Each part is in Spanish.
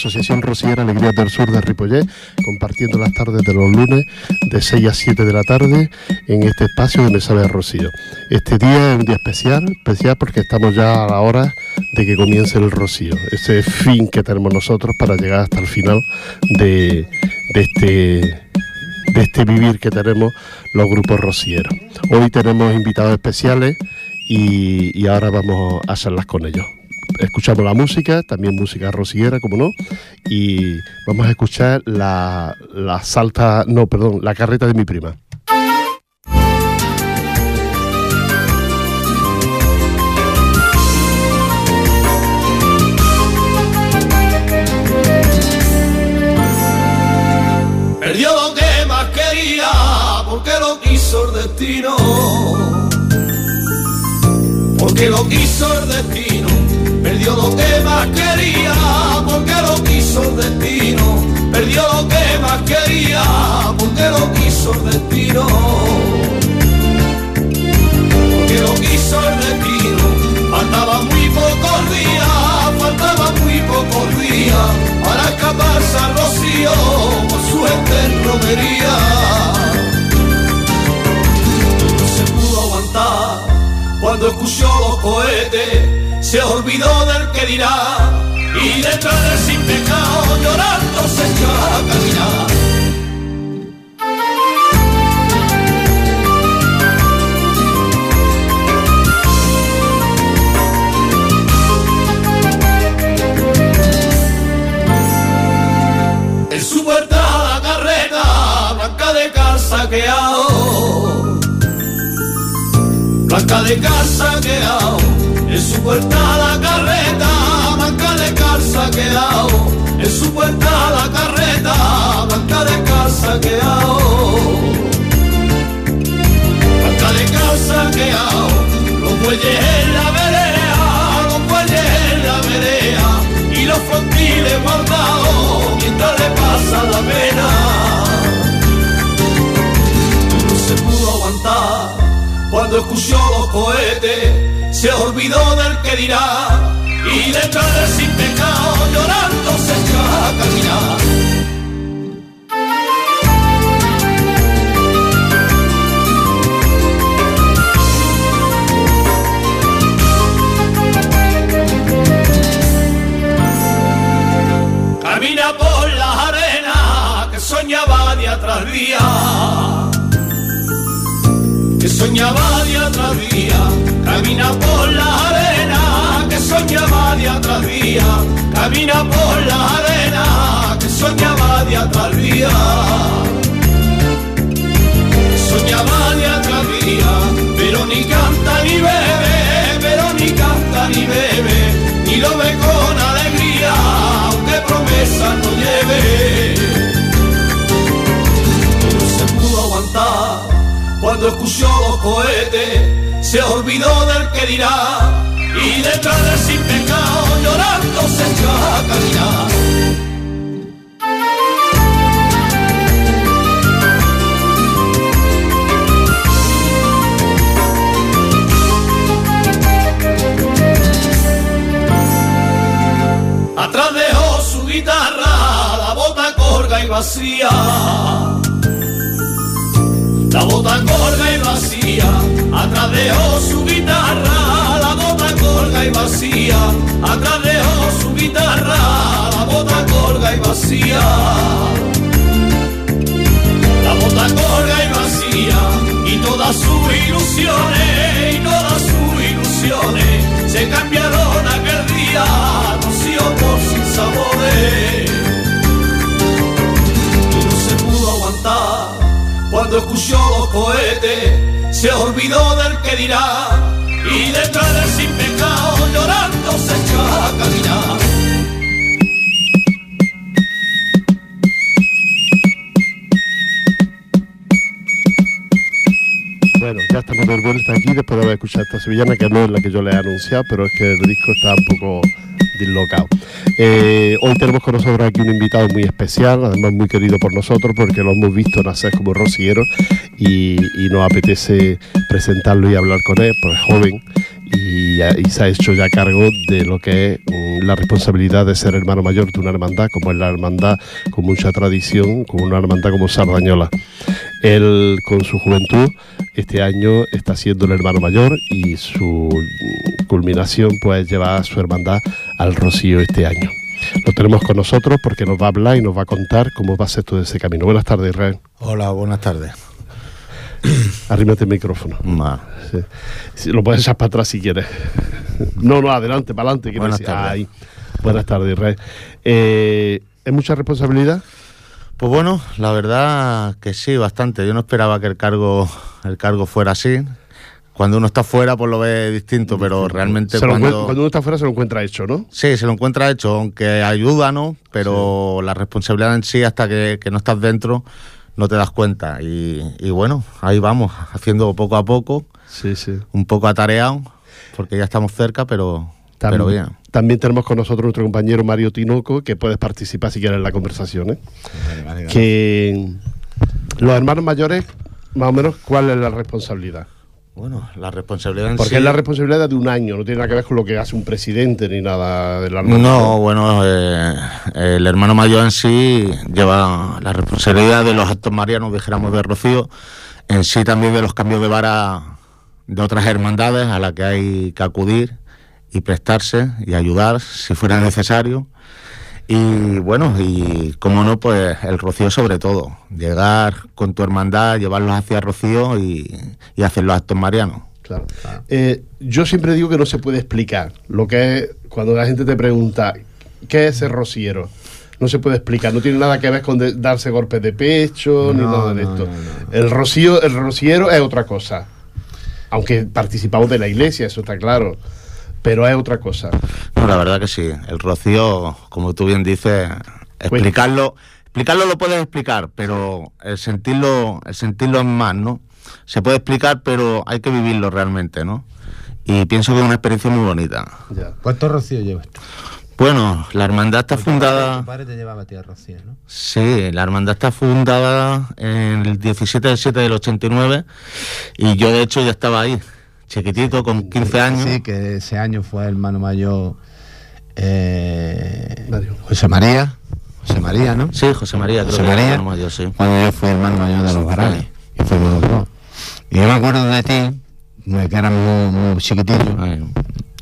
Asociación Rociera Alegría del Sur de Ripollet, compartiendo las tardes de los lunes de 6 a 7 de la tarde en este espacio de Mesa de Rocío. Este día es un día especial, especial porque estamos ya a la hora de que comience el rocío, ese fin que tenemos nosotros para llegar hasta el final de, este este vivir que tenemos los grupos rocieros. Hoy tenemos invitados especiales y ahora vamos a hacerlas con ellos escuchamos la música, también música rociera, como no, y vamos a escuchar la, la salta, no, perdón, la carreta de mi prima. Perdió lo que más quería porque lo quiso el destino. Porque lo quiso el destino Perdió lo que más quería porque lo quiso el destino. Perdió lo que más quería porque lo quiso el destino. Porque lo quiso el destino. Faltaba muy pocos días, faltaba muy pocos días para escaparse al rocío por su en romería. No se pudo aguantar cuando escuchó los cohetes se olvidó del que dirá y detrás del sin pecado llorando se echó a caminar. En su puerta la carreta blanca de casa que blanca de casa que en su puerta la carreta, banca de calza quedado. En su puerta la carreta, banca de calza quedado. Banca de calza quedado. Los bueyes en la vereda, los bueyes en la vereda. Y los frontiles guardados mientras le pasa la pena. Cuando escuchó los cohetes se olvidó del que dirá y detrás del sin pecado llorando se echó a caminar. Camina por las arenas que soñaba día tras día soñaba día tras día, camina por la arena, que soñaba día tras día, camina por la arena, que soñaba día tras día. Soñaba día tras día, pero ni canta ni bebe, pero ni canta ni bebe, ni lo ve con alegría, aunque promesa no lleve. Cuando escuchó los cohetes, se olvidó del que dirá y detrás del sin pecado llorando se echó a caminar. Atrás dejó su guitarra, la bota corga y vacía la bota colga y vacía, atrás dejó su guitarra, la bota colga y vacía, atrás dejó su guitarra, la bota colga y vacía. La bota colga y vacía, y todas sus ilusiones, y todas sus ilusiones, se cambiaron aquel día, rocío por sin sabores. Cuando escuchó los cohetes, se olvidó del que dirá y detrás del estamos de vuelta aquí después de haber escuchado esta sevillana, que no es la que yo le he anunciado, pero es que el disco está un poco dislocado. Eh, hoy tenemos con nosotros aquí un invitado muy especial, además muy querido por nosotros porque lo hemos visto nacer como rociero y, nos apetece presentarlo y hablar con él, pues es joven y, se ha hecho ya cargo de lo que es mm, la responsabilidad de ser hermano mayor de una hermandad, como es la hermandad con mucha tradición, como una hermandad como Sardañola. Él, con su juventud, este año está siendo el hermano mayor y su culminación pues lleva a su hermandad al Rocío este año. Lo tenemos con nosotros porque nos va a hablar y nos va a contar cómo va a ser todo ese camino. Buenas tardes, Israel. Hola, buenas tardes. Arrímate el micrófono. lo puedes echar para atrás si quieres. No, no, adelante, para adelante. Buenas tardes. Buenas tardes, Israel. Eh, ¿Es mucha responsabilidad? Pues bueno, la verdad que sí, bastante. Yo no esperaba que el cargo, el cargo fuera así. Cuando uno está fuera, pues lo ve distinto, pero realmente cuando... cuando uno está fuera se lo encuentra hecho, ¿no? Sí, se lo encuentra hecho, aunque ayuda, ¿no? Pero la responsabilidad en sí, hasta que, no estás dentro, no te das cuenta. Y, bueno, ahí vamos, haciendo poco a poco, sí, sí. un poco atareado, porque ya estamos cerca, pero, también, pero bien. También tenemos con nosotros nuestro compañero Mario Tinoco, que puedes participar si quieres en la conversación. ¿eh? Que los hermanos mayores, más o menos, ¿cuál es la responsabilidad? Bueno, la responsabilidad en Porque es la responsabilidad de un año, no tiene nada que ver con lo que hace un presidente ni nada del hermano. No, bueno, eh, el hermano mayor en sí lleva la responsabilidad de los actos marianos, dijéramos, de Rocío, en sí también de los cambios de vara de otras hermandades a las que hay que acudir y prestarse y ayudar si fuera necesario. Y bueno, y como no, pues el Rocío sobre todo. Llegar con tu hermandad, llevarlos hacia Rocío y, hacer los actos marianos. Claro. Eh, yo siempre digo que no se puede explicar lo que es cuando la gente te pregunta qué es el rociero. No se puede explicar, no tiene nada que ver con darse golpes de pecho ni nada de esto. el rocío, el rociero es otra cosa. Aunque participamos de la iglesia, eso está claro pero es otra cosa. No, la verdad que sí. El rocío, como tú bien dices, explicarlo, explicarlo lo puedes explicar, pero el sentirlo, el sentirlo es más, ¿no? Se puede explicar, pero hay que vivirlo realmente, ¿no? Y pienso que es una experiencia muy bonita. ¿Cuánto rocío llevas tú? Bueno, la hermandad está fundada. Tu padre te llevaba a ti a Rocío, ¿no? Sí, la hermandad está fundada en el 17 del 7 del 89 y yo de hecho ya estaba ahí chiquitito, con 15 años. Sí, que ese año fue hermano mayor eh, José María. José María, ¿no? Sí, José María, José María, mayor, sí. Cuando yo fui hermano mayor de los Varales. Y fuimos los dos. Y yo me acuerdo de ti, que eras muy, muy chiquitillo.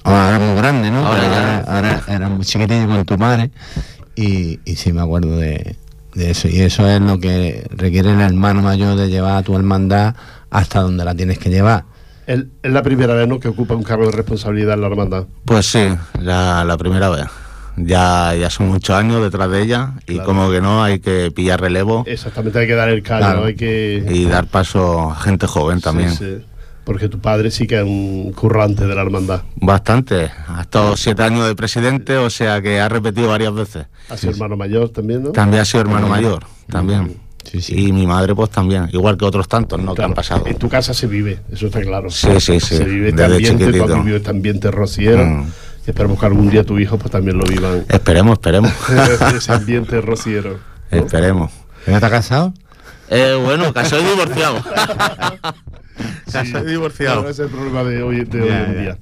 Ahora eras muy grande, ¿no? Ahora, ahora, eras muy chiquitillo con tu madre. Y, y sí me acuerdo de, de eso. Y eso es lo que requiere el hermano mayor de llevar a tu hermandad hasta donde la tienes que llevar es la primera vez ¿no? que ocupa un cargo de responsabilidad en la hermandad. Pues sí, la, la primera vez. Ya, ya son muchos años detrás de ella y como que no, hay que pillar relevo. Exactamente, hay que dar el callo, hay que... Y dar paso a gente joven también. Sí, Porque tu padre sí que es un currante de la hermandad. Bastante. Ha estado siete años de presidente, o sea que ha repetido varias veces. Ha sido hermano mayor también, ¿no? También ha sido hermano mayor, también. Y mi madre pues también, igual que otros tantos, ¿no? que han pasado. En tu casa se vive, eso está claro. Sí, sí, sí. Se vive este ambiente, tú has vivido este ambiente rociero. Mm. Y esperemos que algún día tu hijo pues también lo vivan. Esperemos, esperemos. Ese ambiente rociero. Esperemos. ¿Ya está casado? Eh, bueno, casado y divorciado. casado y divorciado. ese es el problema de hoy, de hoy en día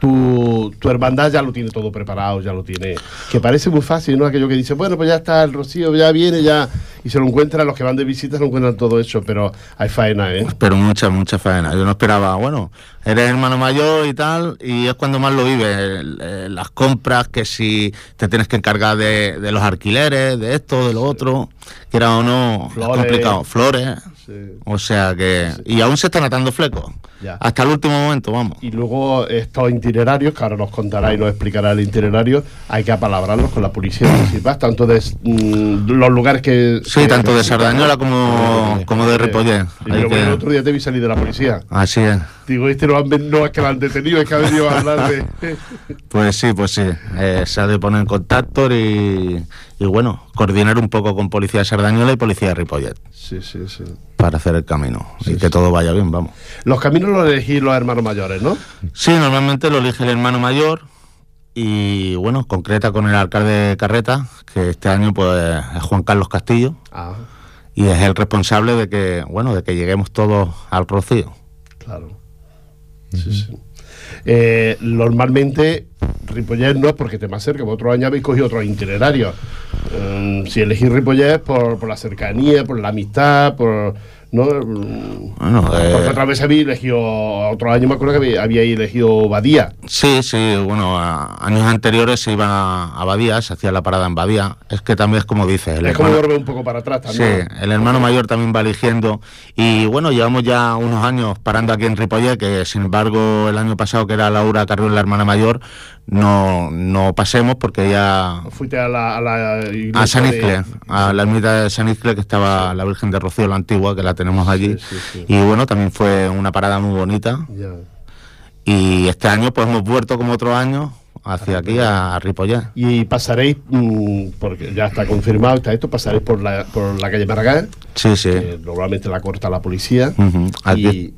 tu, tu, hermandad ya lo tiene todo preparado, ya lo tiene. Que parece muy fácil, ¿no? Aquello que dice, bueno, pues ya está el rocío, ya viene, ya. Y se lo encuentran, los que van de visita lo encuentran todo hecho, pero hay faena, ¿eh? Pero mucha, mucha faena. Yo no esperaba, bueno, eres hermano mayor y tal, y es cuando más lo vives. Las compras, que si te tienes que encargar de, de los alquileres, de esto, de lo otro, que era o no, es complicado. Flores. O sea que. Y aún se están atando flecos. Hasta el último momento, vamos. Y luego estos itinerarios, que ahora nos contará y nos explicará el itinerario, hay que apalabrarlos con la policía municipal, tanto de mm, los lugares que. Sí, tanto de Sardañola como, como de Ripollé. el otro día te vi salir de la policía. Así es. Digo, este no, no es que lo han detenido, es que ha venido a hablar de. pues sí, pues sí. Eh, se ha de poner en contacto y, y, bueno, coordinar un poco con Policía de Sardañola y Policía de Ripollet. Sí, sí, sí para hacer el camino y que todo vaya bien, vamos. Los caminos los elegís los hermanos mayores, ¿no? Sí, normalmente lo elige el hermano mayor y bueno, concreta con el alcalde de Carreta, que este año pues es Juan Carlos Castillo. Ah. Y es el responsable de que, bueno, de que lleguemos todos al Rocío. Claro. Sí, sí. Eh, normalmente Ripollet no es porque te más cerca, otro año habéis cogido otros itinerarios. Mm, si elegís Ripollet por, por la cercanía, por la amistad, por ¿no? Bueno, eh, Porque otra vez había elegido, otro año me acuerdo que había, elegido Badía. Sí, sí, bueno, años anteriores se iba a Badía, se hacía la parada en Badía. Es que también es como dices. es como volver un poco para atrás también. Sí, el hermano mayor también va eligiendo. Y bueno, llevamos ya unos años parando aquí en Ripollet, que sin embargo el año pasado, que era Laura Carrión, la hermana mayor, no, no pasemos porque ya... Fuiste a la, a, San Iscle, a la ermita de San Iscle, que estaba la Virgen de Rocío, la antigua, que la tenemos allí. y bueno, también fue una parada muy bonita. Y este año pues hemos vuelto como otro año hacia aquí a, Ripollet. Y pasaréis, mm, porque ya está confirmado está esto, pasaréis por la, por la calle Maragall. Sí, sí. normalmente la corta la policía. y,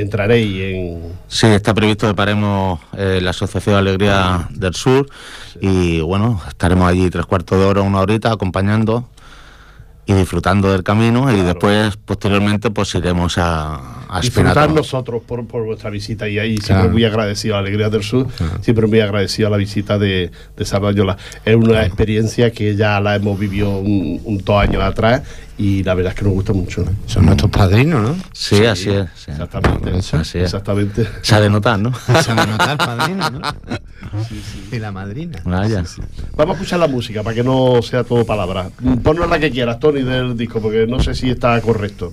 entraréis en... Sí, está previsto que paremos eh, la Asociación Alegría del Sur y bueno, estaremos allí tres cuartos de hora, una horita acompañando y disfrutando del camino y después posteriormente pues iremos a, a disfrutar nosotros por, por, vuestra visita y ahí siempre muy agradecido a Alegría del Sur siempre muy agradecido a la visita de, de Sardañola es una experiencia que ya la hemos vivido un, un dos años atrás y la verdad es que nos gusta mucho. Son nuestros padrinos, ¿no? Sí, así es. Exactamente. Así es. Exactamente. Se ha de notar, ¿no? Se ha de notar padrino, ¿no? Y la madrina. Vaya. Vamos a escuchar la música para que no sea todo palabras. Ponnos la que quieras, Tony, del disco, porque no sé si está correcto.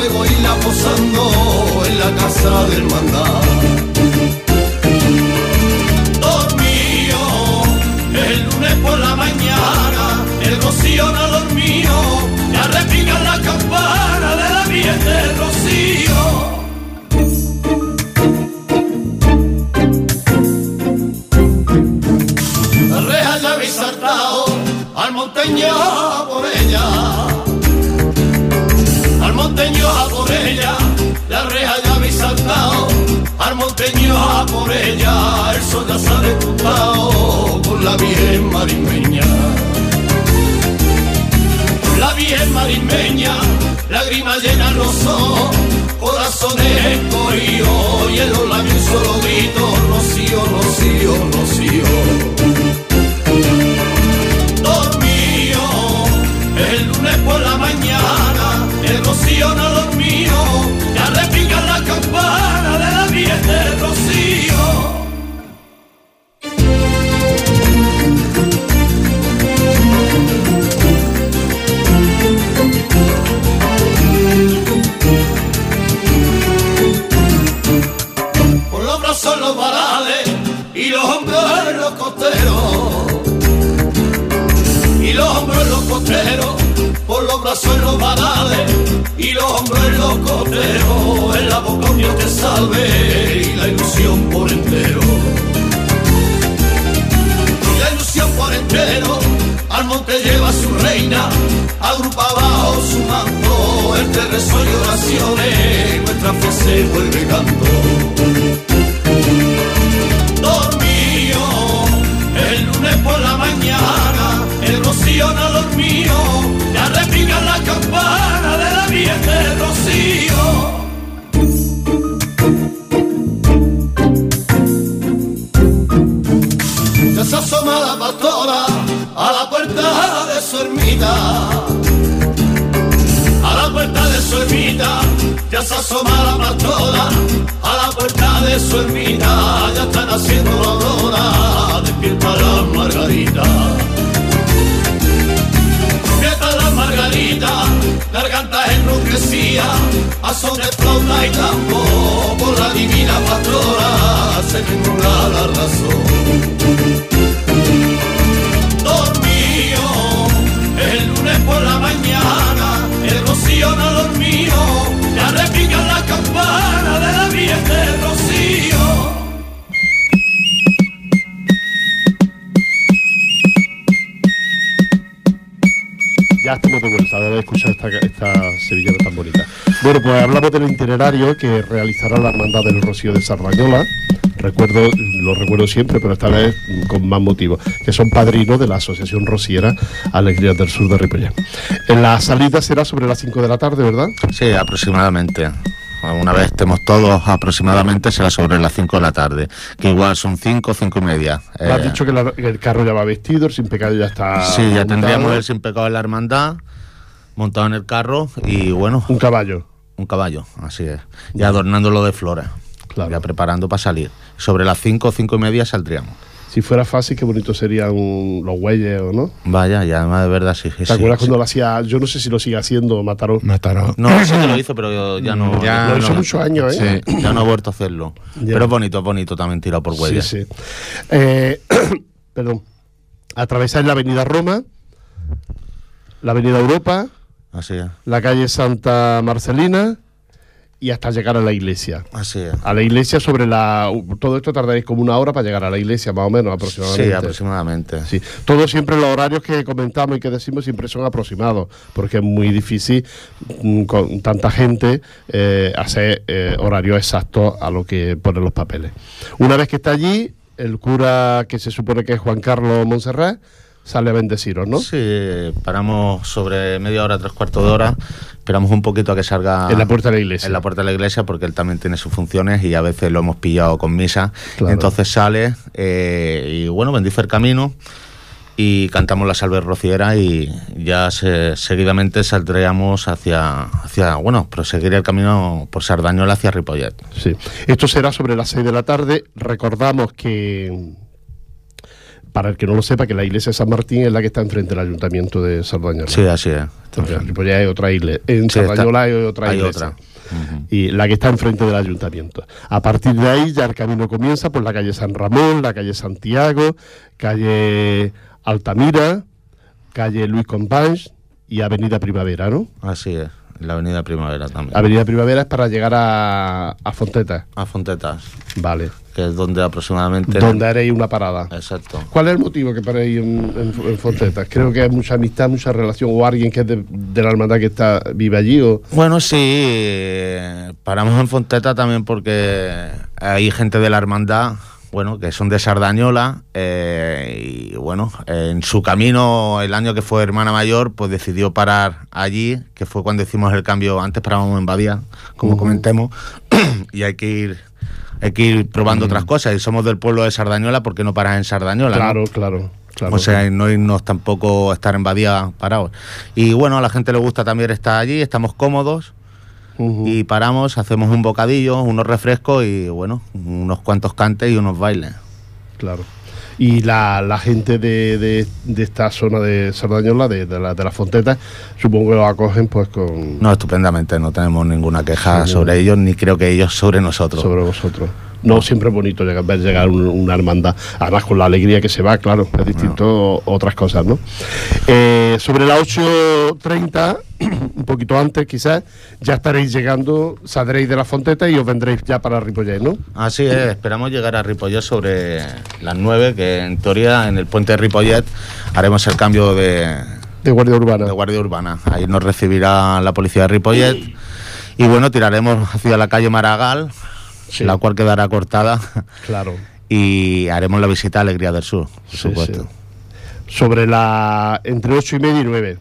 agrupa bajo su manto, entre rezo y oraciones, nuestra fe se vuelve canto. Dormido, el lunes por la mañana, el rocío no dormido ya repican la campana de la Virgen de Rocío. Ya se asoma la pastora a la puerta de su ermita. Ya se asoma la pastora a la puerta de su ermita. Ya están haciendo la aurora, despierta la margarita la margarita, garganta enrojecía, a son de flauta y tambor, por la divina pastora se me la razón. Dormido, el lunes Rocío no dormido, ya campanas de la Virgen de Rocío. Ya estamos de vuelta de haber escuchado esta, esta sevillana tan bonita. Bueno, pues hablamos del itinerario que realizará la Hermandad del Rocío de Sarrañola. Recuerdo, lo recuerdo siempre, pero esta vez con más motivo, que son padrinos de la Asociación Rociera Alegrías del Sur de Ripollet. En la salida será sobre las 5 de la tarde, ¿verdad? Sí, aproximadamente. Una vez estemos todos aproximadamente será sobre las 5 de la tarde, que igual son 5 o 5 y media. Me has Eh, dicho que, la- que el carro ya va vestido, el sin pecado ya está. sí, ya tendríamos el sin pecado en la hermandad, montado en el carro y bueno, Un caballo. un caballo, así es. Ya adornándolo de flores, Claro. ya preparando para salir. Sobre las 5 o 5 y media saldríamos. Si fuera fácil, qué bonito serían los güeyes, ¿o no? Vaya, ya además de verdad sí. ¿Te sí, acuerdas sí. cuando lo hacía? Yo no sé si lo sigue haciendo Mataró. Mataron. No, sí que lo hizo, pero ya no. Ya lo no. hizo muchos años, ¿eh? Sí. Ya no ha vuelto a hacerlo. Ya. Pero es bonito, es bonito también tirado por huellas. Sí, sí. Eh, perdón. Atravesáis la avenida Roma, la avenida Europa, Así es. la calle Santa Marcelina y hasta llegar a la iglesia. Así es. A la iglesia sobre la... Todo esto tardaréis como una hora para llegar a la iglesia, más o menos, aproximadamente. Sí, aproximadamente. Sí, todo siempre los horarios que comentamos y que decimos siempre son aproximados, porque es muy difícil mm, con tanta gente eh, hacer eh, horarios exactos a lo que ponen los papeles. Una vez que está allí, el cura que se supone que es Juan Carlos Monserrat sale a bendeciros, ¿no? Sí, paramos sobre media hora, tres cuartos de hora. Esperamos un poquito a que salga. En la puerta de la iglesia. En la puerta de la iglesia, porque él también tiene sus funciones y a veces lo hemos pillado con misa. Claro. Entonces sale eh, y bueno, bendice el camino y cantamos la salve rociera y ya se- seguidamente saldríamos hacia, hacia, bueno, proseguir el camino por Sardañola hacia Ripollet. Sí. Esto será sobre las 6 de la tarde. Recordamos que, para el que no lo sepa, que la iglesia de San Martín es la que está enfrente del ayuntamiento de Sardañola. Sí, así es. En Ripollet hay otra iglesia. En Sí, Sardañola hay otra hay iglesia. otra. Y la que está enfrente del ayuntamiento. A partir de ahí ya el camino comienza por la calle San Ramón, la calle Santiago, calle Altamira, calle Luis Companys y Avenida Primavera, ¿no? Así es. La avenida Primavera también. Avenida Primavera es para llegar a, a Fonteta, A Fontetas, vale, que es donde aproximadamente... donde haréis una parada. Exacto. ¿Cuál es el motivo que paréis en, en, en Fontetas? Creo que hay mucha amistad, mucha relación, o alguien que es de, de la hermandad que está vive allí, o... Bueno, sí, paramos en Fonteta también porque hay gente de la hermandad, bueno, que son de Sardañola, eh, y bueno, en su camino, el año que fue hermana mayor, pues decidió parar allí, que fue cuando hicimos el cambio, antes parábamos en Badía, como Ujú. comentemos, y hay que ir... Hay que ir probando otras cosas y somos del pueblo de Sardañola, ¿por qué no paras en Sardañola? no? Claro, claro, claro. O sea, no irnos tampoco a estar en Badía parados. Y bueno, a la gente le gusta también estar allí, estamos cómodos y paramos, hacemos un bocadillo, unos refrescos y bueno, unos cuantos cantes y unos bailes. Claro. Y la, la gente de, de, de esta zona de Sardañola, de, de, la, de las Fontetas, supongo que lo acogen pues con No, estupendamente, no tenemos ninguna queja Sí, sobre ellos, ni creo que ellos sobre nosotros. sobre vosotros. No, siempre es bonito llegar, ver llegar un- una hermandad, además con la alegría que se va, claro, es distinto a otras cosas, ¿no? Eh, sobre las 8.30, un poquito antes quizás, ya estaréis llegando, saldréis de la Fonteta y os vendréis ya para Ripollet, ¿no? Así es, esperamos llegar a Ripollet sobre las 9, que en teoría en el puente de Ripollet haremos el cambio de, De Guardia Urbana. de guardia urbana. Ahí nos recibirá la policía de Ripollet. Y bueno, tiraremos hacia la calle Maragall, Sí. la cual quedará cortada. Claro. Y haremos la visita a Alegría del Sur, por Sí, supuesto. sí. Sobre la. entre 8 y media y 9.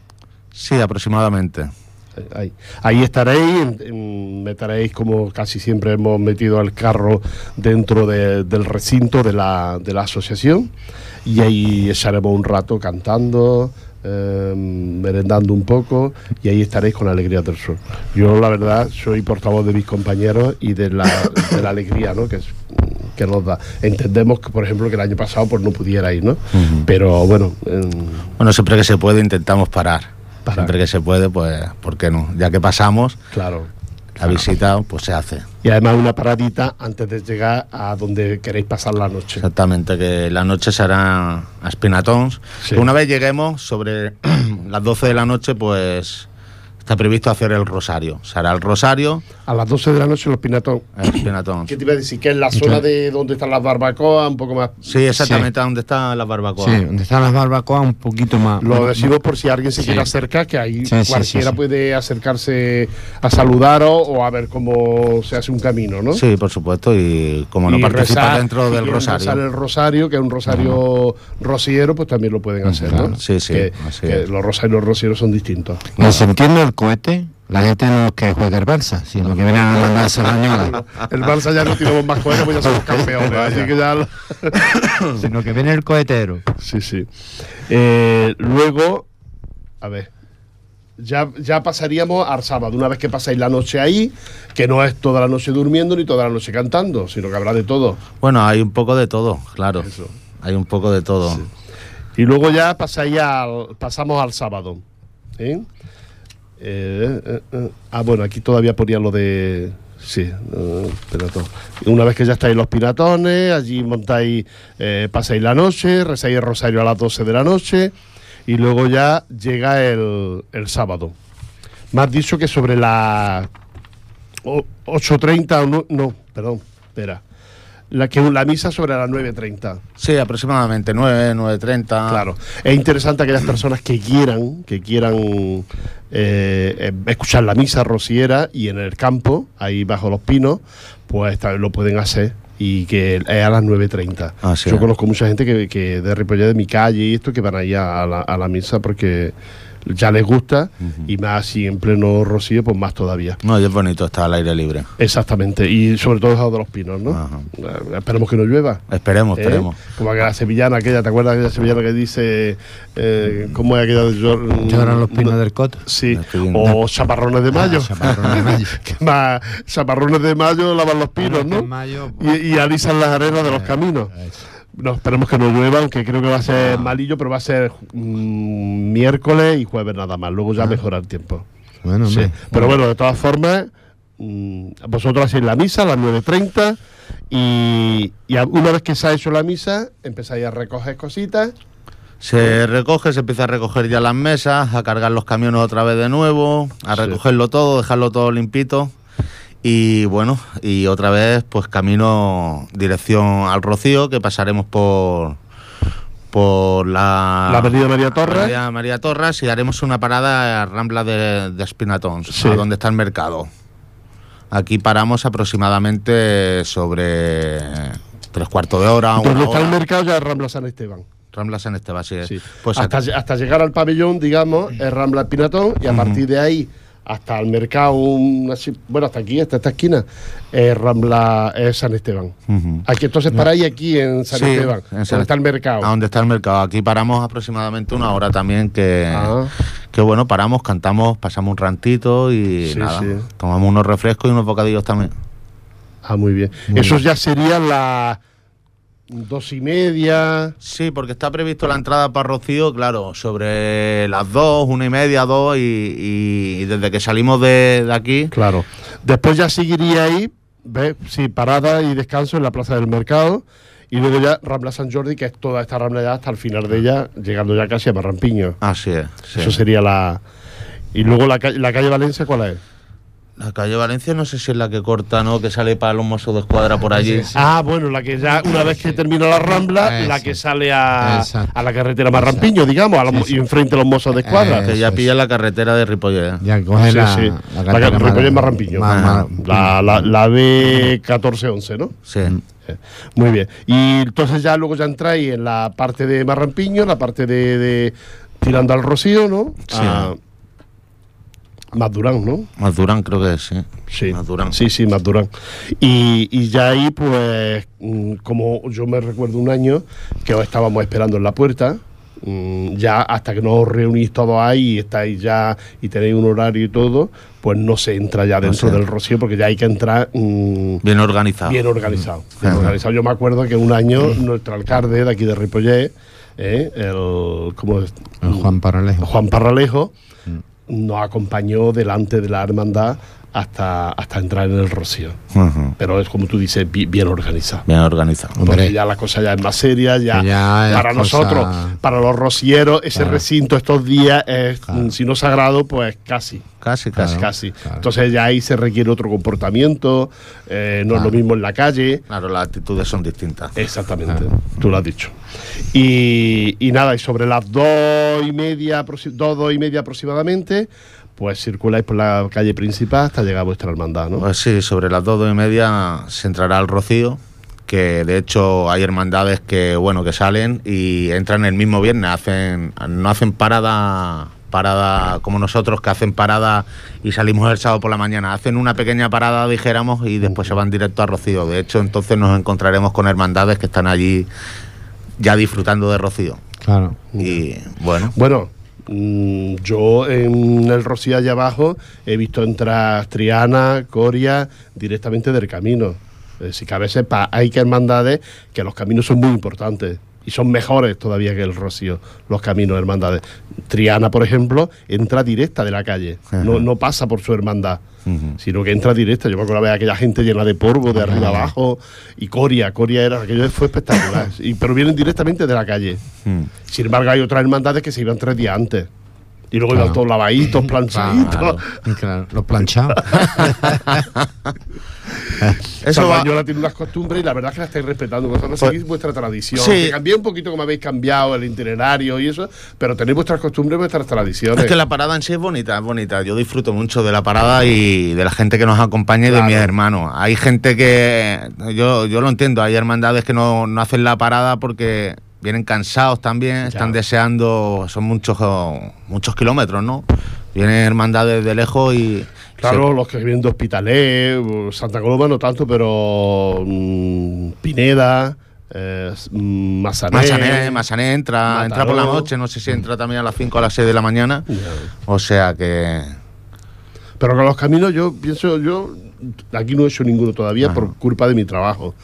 Sí, aproximadamente. Ahí, ahí estaréis, en- en- meteréis como casi siempre hemos metido al carro dentro de- del recinto de la, de la asociación y ahí echaremos un rato cantando, eh, merendando un poco y ahí estaréis con Alegría del Sur. Yo la verdad soy portavoz de mis compañeros y de la, de la alegría ¿no? que, es- que nos da. Entendemos que por ejemplo que el año pasado pues no pudiera ir, ¿no? Pero bueno, em, Bueno, siempre que se puede intentamos parar. Parar. Siempre que se puede, pues, ¿por qué no? Ya que pasamos, claro. La visita, pues se hace. Y además una paradita antes de llegar a donde queréis pasar la noche. Exactamente, que la noche será a. Sí. Que Una vez lleguemos, sobre las 12 de la noche, pues está previsto hacer el rosario. Se hará el rosario. A las 12 de la noche los pinatón. ¿Qué te iba a decir? Que es la zona de donde están las barbacoas, un poco más. Sí, exactamente donde están las barbacoas. Sí, donde están las barbacoas, un poquito más. Lo decimos por si alguien se quiere acercar, que ahí cualquiera puede acercarse a saludaros o a ver cómo se hace un camino, ¿no? Sí, por supuesto, y como no participa dentro del rosario. El rosario, que es un rosario rociero, pues también lo pueden hacer, ¿no? Sí, sí. Que, los rosarios rocieros son distintos. ¿No se entiende el cohete? La gente no es que juegue el Barça, sino que vienen a mandarse la El Barça ya no tenemos más cohetes, pues ya somos campeones. así que ya Sino que viene el cohetero. Sí, sí. Eh, luego, a ver, ya, ya pasaríamos al sábado, una vez que pasáis la noche ahí, que no es toda la noche durmiendo ni toda la noche cantando, sino que habrá de todo. Bueno, hay un poco de todo, claro. Hay un poco de todo. Y luego ya pasáis al, pasamos al sábado. ¿eh? Eh, eh, eh, ah, bueno, aquí todavía ponía lo de. Sí, Una vez que ya estáis los piratones, allí montáis, pasáis la noche, rezáis el rosario a las 12 de la noche y luego ya llega el, el sábado. Me has dicho que sobre las 8.30 o no, perdón, espera la que la misa sobre las 9.30. Sí, aproximadamente 9, 9.30. Claro. Es interesante aquellas personas que quieran, que quieran eh, eh, escuchar la misa rociera y en el campo, ahí bajo los pinos, pues lo pueden hacer y que es a las 9.30. Ah, Yo conozco mucha gente que, que de Ripollet de mi calle y esto que van ahí a la, a la misa porque ya les gusta y más si en pleno rocío, pues más todavía. No, y es bonito estar al aire libre. Exactamente, y sobre todo el de los pinos, ¿no? Eh, esperemos que no llueva. Esperemos, ¿Eh? esperemos. Como aquella sevillana, aquella, ¿te acuerdas de aquella sevillana que dice, eh, cómo es aquella de Lloran los pinos del cot? Sí, o chaparrones de mayo. Ah, chaparrones de mayo. más, chaparrones de mayo lavan los pinos, ¿no? y, y, alisan las arenas de los caminos. No, esperemos que no llueva, aunque creo que va a ser ah. malillo, pero va a ser mm, miércoles y jueves nada más. Luego ya ah. mejora el tiempo. Bueno, sí. Pero bueno, de todas formas, mm, vosotros hacéis la misa a las 9.30 y, y una vez que se ha hecho la misa, empezáis a recoger cositas. Se recoge, se empieza a recoger ya las mesas, a cargar los camiones otra vez de nuevo, a recogerlo todo, dejarlo todo limpito y bueno, y otra vez, pues camino dirección al Rocío, que pasaremos por por la, la avenida María Torres. María Torres y haremos una parada a Rambla de, de Espinatón, donde está el mercado. Aquí paramos aproximadamente sobre tres cuartos de hora. Donde está el mercado ya es Rambla San Esteban. Rambla San Esteban, sí. Pues hasta, hasta, llegar al pabellón, digamos, es Rambla Espinatón y a partir de ahí hasta el mercado, bueno, hasta aquí, hasta esta esquina, es Rambla San Esteban. Aquí entonces paráis aquí en San Esteban, donde está el mercado. A donde está el mercado. Aquí paramos aproximadamente una hora también que, ah. que bueno, paramos, cantamos, pasamos un rantito y nada, tomamos unos refrescos y unos bocadillos también. Ah, muy bien. Eso ya sería la Dos y media. Sí, porque está previsto la entrada para Rocío, claro, sobre las dos, una y media, dos, y, desde que salimos de, aquí. Claro. Después ya seguiría ahí, ¿ves? Sí, parada y descanso en la Plaza del Mercado. Y luego ya Rambla San Jordi, que es toda esta rambla ya hasta el final de ella, llegando ya casi a Marrampiño. Así es. Eso sería la. Y luego la, la calle Valencia, ¿cuál es? La calle Valencia no sé si es la que corta, ¿no? Que sale para los mozos de escuadra por allí. Ah, bueno, la que ya una vez que termina la rambla, la que sale a, a la carretera Marrampiño, digamos, a y enfrente a los mozos de escuadra. Que ya pilla la carretera de Ripollet. Ya coge la, sí. la, la, la Ripollet Marrampiño. la, la, la B1411, ¿no? Sí. Muy bien. Y entonces ya luego ya entráis en la parte de Marrampiño, la parte de, de tirando al Rocío, ¿no? Sí. Ah, más Durán, ¿no? Más Durán creo que sí. Sí, más Durán. Sí, sí, más Durán. Y, y, ya ahí, pues, mm, como yo me recuerdo un año que os estábamos esperando en la puerta, mm, ya hasta que no os reunís todos ahí y estáis ya y tenéis un horario y todo, pues no se entra ya dentro del Rocío porque ya hay que entrar mm, bien organizado. Bien organizado. Bien organizado. Yo me acuerdo que un año nuestro alcalde de aquí de Ripollet, eh, el, ¿cómo es? Juan Paralejo. Juan Paralejo nos acompañó delante de la hermandad hasta, hasta entrar en el rocío. Pero es como tú dices, bien organizado. Bien organizado. Porque ya la cosa ya es más seria, ya, para nosotros, para los rocieros, ese recinto estos días es, si no sagrado, pues casi. Casi, casi. casi. Entonces ya ahí se requiere otro comportamiento, eh, no es lo mismo en la calle. Claro, las actitudes son distintas. Exactamente, tú lo has dicho. Y, y nada, y sobre las dos y media, dos, dos y media aproximadamente, pues circuláis por la calle principal hasta llegar a vuestra hermandad, ¿no? Pues sí, sobre las dos, dos y media se entrará al Rocío, que de hecho hay hermandades que bueno que salen y entran el mismo viernes, hacen, no hacen parada parada como nosotros que hacen parada y salimos el sábado por la mañana, hacen una pequeña parada dijéramos y después se van directo a Rocío. De hecho, entonces nos encontraremos con hermandades que están allí ya disfrutando de Rocío. Claro. Y bueno, Bueno, mm, yo en el Rocío allá abajo he visto entrar Triana, Coria, directamente del camino. Decir, que a veces hay que hermandades que los caminos son muy importantes y son mejores todavía que el Rocío, los caminos hermandades. Triana, por ejemplo, entra directa de la calle, no, no pasa por su hermandad. Sino que entra directa. Yo me acuerdo de aquella gente llena de polvo de arriba abajo. Y Coria, Coria era, aquello fue espectacular. y, pero vienen directamente de la calle. mm, Sin embargo, hay otras hermandades que se iban tres días antes. Y luego iban Claro. todos lavaditos, planchaditos. Claro. Los planchados. eso va- Salvañola tiene unas costumbres y la verdad es que la estáis respetando. Vosotros Pues- seguís vuestra tradición. Sí. Que cambié un poquito como habéis cambiado el itinerario y eso, pero tenéis vuestras costumbres y vuestras tradiciones. Es que la parada en sí es bonita, es bonita. Yo disfruto mucho de la parada y de la gente que nos acompaña y Claro. de mis hermanos. Hay gente que, yo, yo lo entiendo, hay hermandades que no, no hacen la parada porque vienen cansados también, están deseando, son muchos, muchos kilómetros, ¿no? Vienen hermandades de lejos y... Claro, se- los que vienen de Hospitalet, uh, Santa Coloma no tanto, pero mm, Pineda, eh, mm, Masané. Masané, Masané entra, entra por la noche, no sé si entra también a las 5 o a las 6 de la mañana. O sea que... Pero con los caminos yo pienso, yo aquí no he hecho ninguno todavía Ajá. por culpa de mi trabajo,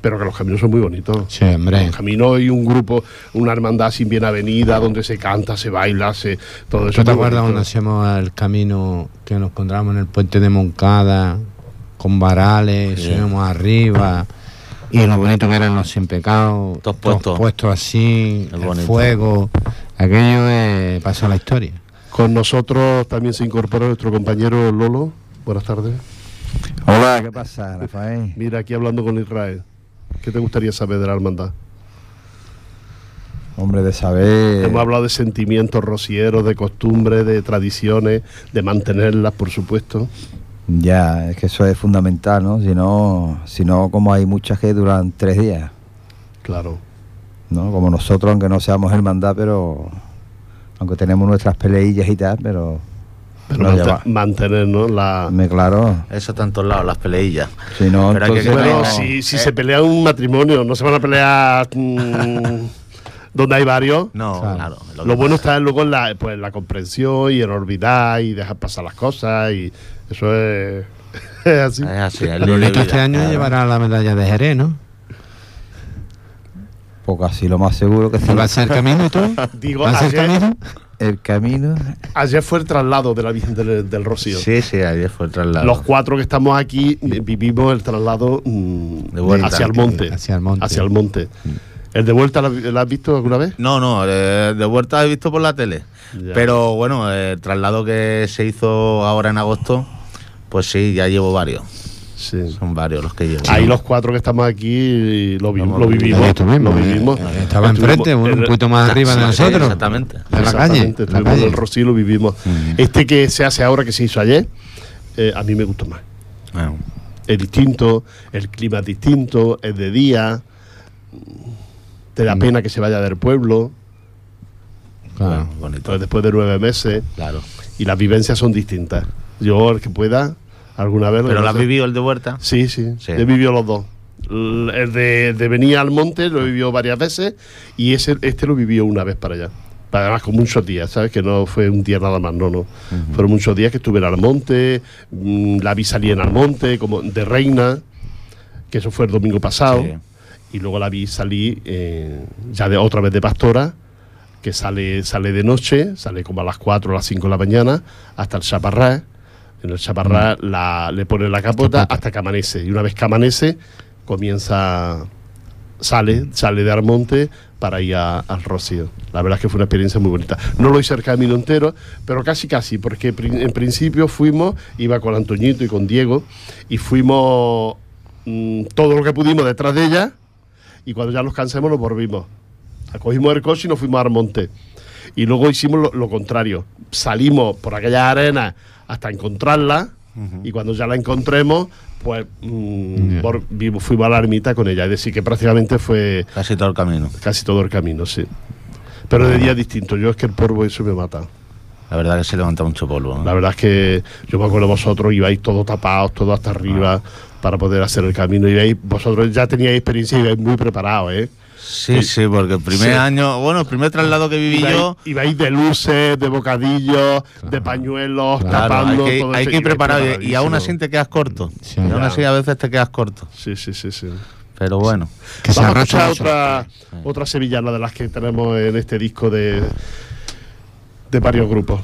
pero que los caminos son muy bonitos. Sí, hombre. Los caminos y un grupo, una hermandad sin bien avenida, donde se canta, se baila, se, todo eso. ¿Tú te acuerdas cuando hacíamos el camino que nos encontramos en el puente de Moncada, con varales, Sí. subíamos arriba, y lo bonito que eran los sin pecados, Todos puestos. así, el bonito. fuego, aquello eh, pasó a la historia. Con nosotros también se incorpora nuestro compañero Lolo. Buenas tardes. Hola, ¿qué pasa, Rafael? Mira, aquí hablando con Israel. ¿Qué te gustaría saber de la hermandad? Hombre, de saber. Hemos hablado de sentimientos rocieros, de costumbres, de tradiciones, de mantenerlas, por supuesto. Ya, es que eso es fundamental, ¿no? Si no, si no como hay muchas que duran tres días, Claro. ¿no? Como nosotros, aunque no seamos hermandad, pero. Aunque tenemos nuestras peleillas y tal, pero. Pero no mante- lleva. mantenernos la. Me claro. Eso está en todos lados, las peleillas. Si no, Pero hay que entonces. Bueno, no, si, si eh. se pelea un matrimonio, no se van a pelear mm, donde hay varios. No, Claro. claro. Lo, bueno está luego en la, pues, la comprensión y en olvidar y dejar pasar las cosas y eso es, es así. Es así, es Lo este año llevará la medalla de Jerez, ¿no? Pues casi lo más seguro que sí. ¿Va a ser camino y todo? Digo, ¿Va a ser ayer, camino? El camino. ayer fue el traslado de la Virgen del, del Rocío. Sí, sí, ayer fue el traslado. Los cuatro que estamos aquí vivimos el traslado mm, De vuelta. hacia el monte. Hacia el monte. Hacia el monte. ¿El de vuelta lo, lo has visto alguna vez? No, no, de, de vuelta he visto por la tele. Ya. Pero bueno, el traslado que se hizo ahora en agosto, pues sí, ya llevo varios. Sí. Son varios los que llevo. Ahí los cuatro que estamos aquí lo, vi- vivimos. mismo, lo eh. vivimos. Eh, estaba enfrente, un el- poquito más arriba de nosotros. exactamente. En la calle. La estuvimos en el Rocío lo vivimos. Este que se hace ahora, que se hizo ayer, eh, a mí me gustó más. Ah, Es distinto, el clima es distinto, es de día, te da pena que se vaya del pueblo, Claro. bueno, bonito. después de nueve meses, Claro. y las vivencias son distintas. Yo, el que pueda, alguna vez... ¿Pero lo has vivido el de Huerta? Sí, sí, Sí. he vivido los dos. El de, de venir al monte lo he vivido varias veces y ese, este lo vivió una vez para allá. Además, con muchos días, ¿sabes? Que no fue un día nada más, no, no. Fueron muchos días que estuve en Almonte, mm, la vi salir en Almonte, como de Reina, que eso fue el domingo pasado, Sí. y luego la vi salir eh, ya de otra vez de Pastora, que sale, sale de noche, sale como a las 4 o las 5 de la mañana, hasta el Chaparrá. En el Chaparrá la, le pone la capota hasta que amanece. Y una vez que amanece, comienza sale, sale de Armonte para ir al Rocío. La verdad es que fue una experiencia muy bonita. No lo hice el camino entero, pero casi casi, porque en principio fuimos, iba con Antoñito y con Diego, y fuimos mm, todo lo que pudimos detrás de ella, y cuando ya nos cansamos nos volvimos. Acogimos el coche y nos fuimos a Armonte. Y luego hicimos lo, contrario. Salimos por aquella arena hasta encontrarla, y cuando ya la encontremos, pues mm, fuimos a la ermita con ella. Es decir, que prácticamente fue... Casi todo el camino. Casi todo el camino, sí. Pero de día distinto. Yo es que el polvo eso me mata. La verdad es que se levanta mucho polvo. La verdad es que yo me acuerdo vosotros ibais todos tapados, todo hasta arriba ah. para poder hacer el camino. Y vosotros ya teníais experiencia y ibais muy preparados, ¿eh? Sí, sí, porque el primer año, bueno, el primer traslado que viví yo. Ibais de luces, de bocadillos, de pañuelos, tapando. Hay que, hay que ir preparado y, aún así te quedas corto. y aún así a veces te quedas corto. Sí, sí, sí, sí. Pero bueno. Vamos a escuchar otra, otra sevillana de las que tenemos en este disco de, de varios grupos.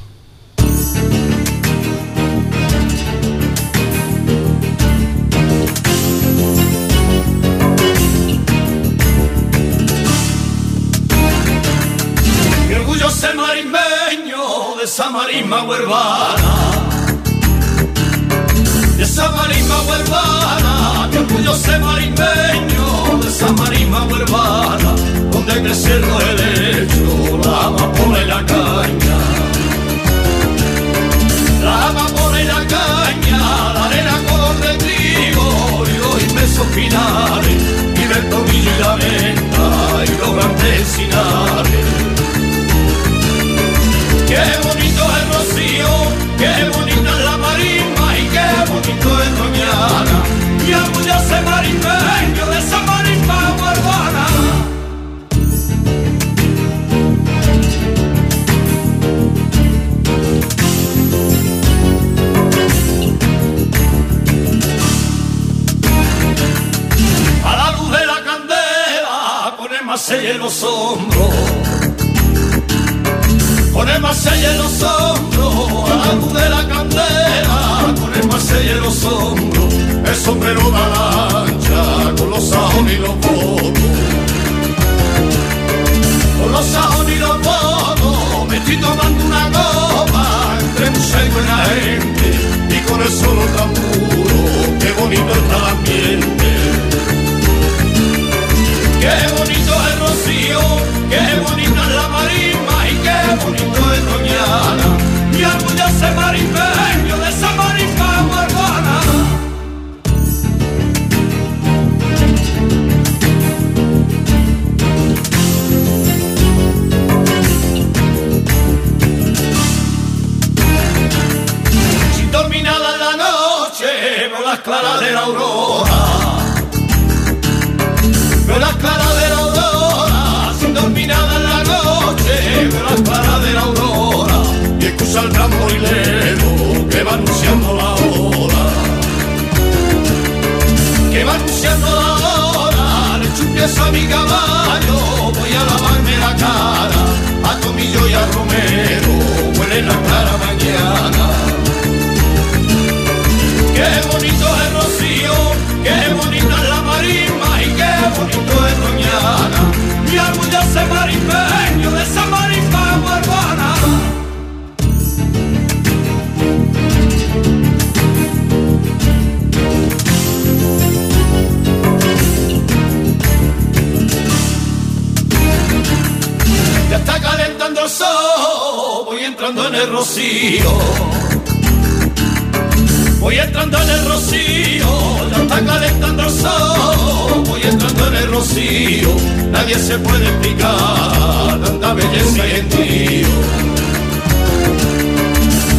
Esa marisma huervana, esa marisma huervana, que orgullo se marismeño, de esa marisma huervana, donde crece el helecho, la amapola y la caña. La amapola y la caña, la arena color de trigo, y los inmensos finales, y del tomillo y la venta, y los grandes encinares. Qué bonito es Rocío, qué bonita es la marisma y qué bonito es Doñana. Y orgulloso marismeño de esa marisma urbana. A la luz de la candela, con el más en los hombros con el Marsella en los hombros, a la luz de la candela, con el Marsella en los hombros, el sombrero de ancha, con los sajones y los votos. Con los sajones y los votos, me estoy tomando una copa, entre mucha y buena gente, y con el solo tan puro, qué bonito está el ambiente. Explicar tanta belleza y gentío.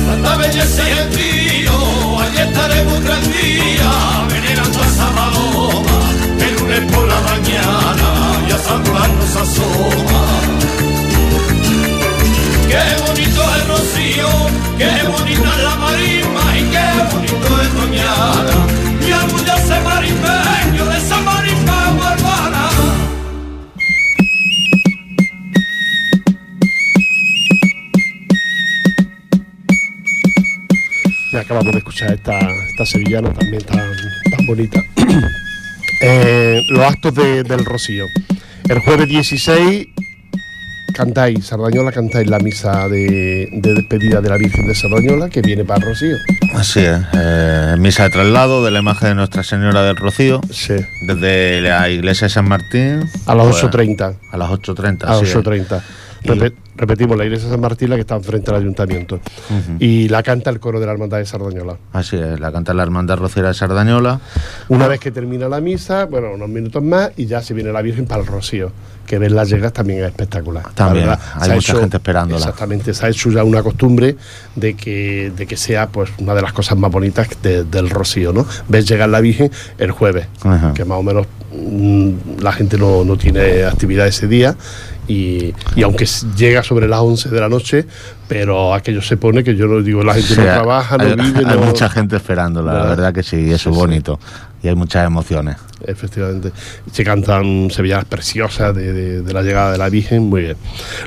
Tanta belleza y gentío, allí estaremos tres días, venerando a esa paloma. El lunes por la mañana, y a saludarnos asoma. Qué bonito es Rocío, qué bonita es la marisma y qué bonito acabamos de escuchar esta, esta sevillana también tan, tan bonita. Eh, los actos del Rocío. El jueves 16 cantáis, Sardañola cantáis la misa de, despedida de la Virgen de Sardañola que viene para Rocío. Así es, eh, misa de traslado de la imagen de Nuestra Señora del Rocío. Sí. Desde la iglesia de San Martín. A las 8.30. A las 8.30. A las 8.30 repetimos, la iglesia de San Martín, la que está enfrente del ayuntamiento. Y la canta el coro de la Hermandad de Sardañola. Así es, la canta la Hermandad Rociera de Sardañola. Una vez que termina la misa, bueno, unos minutos más, y ya se viene la Virgen para el Rocío, que ver las llegas también es espectacular. También, hay mucha gente esperándola. Exactamente, se ha hecho ya una costumbre de que, de que sea pues una de las cosas más bonitas del Rocío, ¿no? Ves llegar la Virgen el jueves, que más o menos mm, la gente no, no tiene actividad ese día y, aunque llega sobre las 11 de la noche, pero aquello se pone que yo no digo, la gente no trabaja, no vive. Hay mucha gente esperándola, la verdad que sí, eso es bonito y hay muchas emociones. Efectivamente. Se cantan sevillanas preciosas de, la llegada de la Virgen, muy bien.